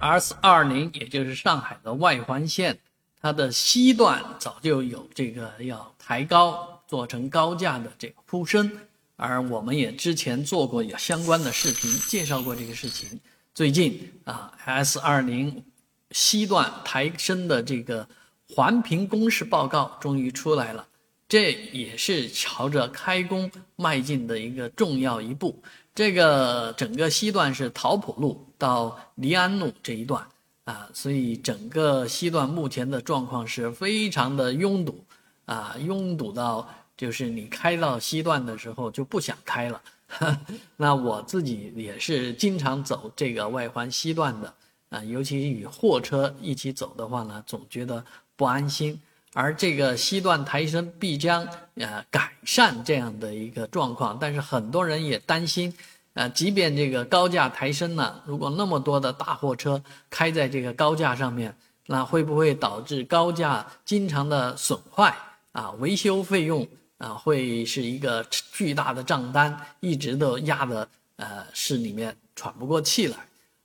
S 二零，也就是上海的外环线，它的西段早就有这个要抬高，做成高架的这个铺申，而我们也之前做过有相关的视频介绍过这个事情。最近啊，S 二零西段抬升的这个环评公示报告终于出来了，这也是朝着开工迈进的一个重要一步。这个整个西段是桃浦路到黎安路这一段啊，所以整个西段目前的状况是非常的拥堵啊，拥堵到就是你开到西段的时候就不想开了。那我自己也是经常走这个外环西段的啊，尤其与货车一起走的话呢，总觉得不安心。而这个西段抬升必将呃改善这样的一个状况，但是很多人也担心，呃，即便这个高架抬升呢，如果那么多的大货车开在这个高架上面，那会不会导致高架经常的损坏啊？维修费用啊会是一个巨大的账单，一直都压的呃市里面喘不过气来。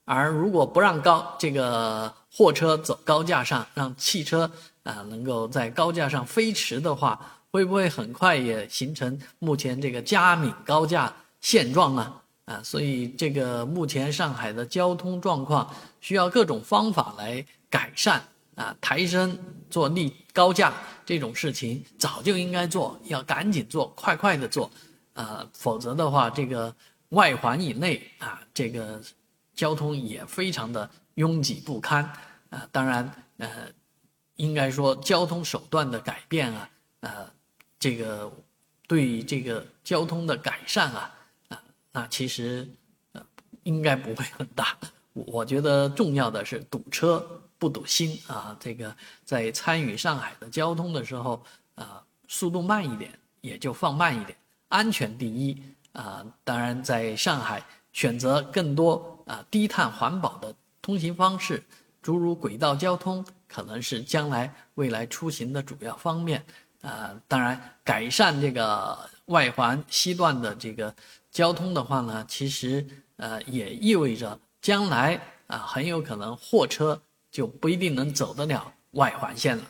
而如果不让高这个货车走高架上，让汽车。啊，能够在高架上飞驰的话，会不会很快也形成目前这个加敏高架现状呢？啊，所以这个目前上海的交通状况需要各种方法来改善啊，抬升做立高架这种事情早就应该做，要赶紧做，快快的做，啊，否则的话，这个外环以内啊，这个交通也非常的拥挤不堪啊，当然，呃。应该说，交通手段的改变啊，呃，这个对这个交通的改善啊，啊，那其实呃应该不会很大。我觉得重要的是堵车不堵心啊。这个在参与上海的交通的时候，啊，速度慢一点也就放慢一点，安全第一啊。当然，在上海选择更多啊低碳环保的通行方式，诸如轨道交通。可能是将来未来出行的主要方面，啊，当然改善这个外环西段的这个交通的话呢，其实呃也意味着将来啊很有可能货车就不一定能走得了外环线了。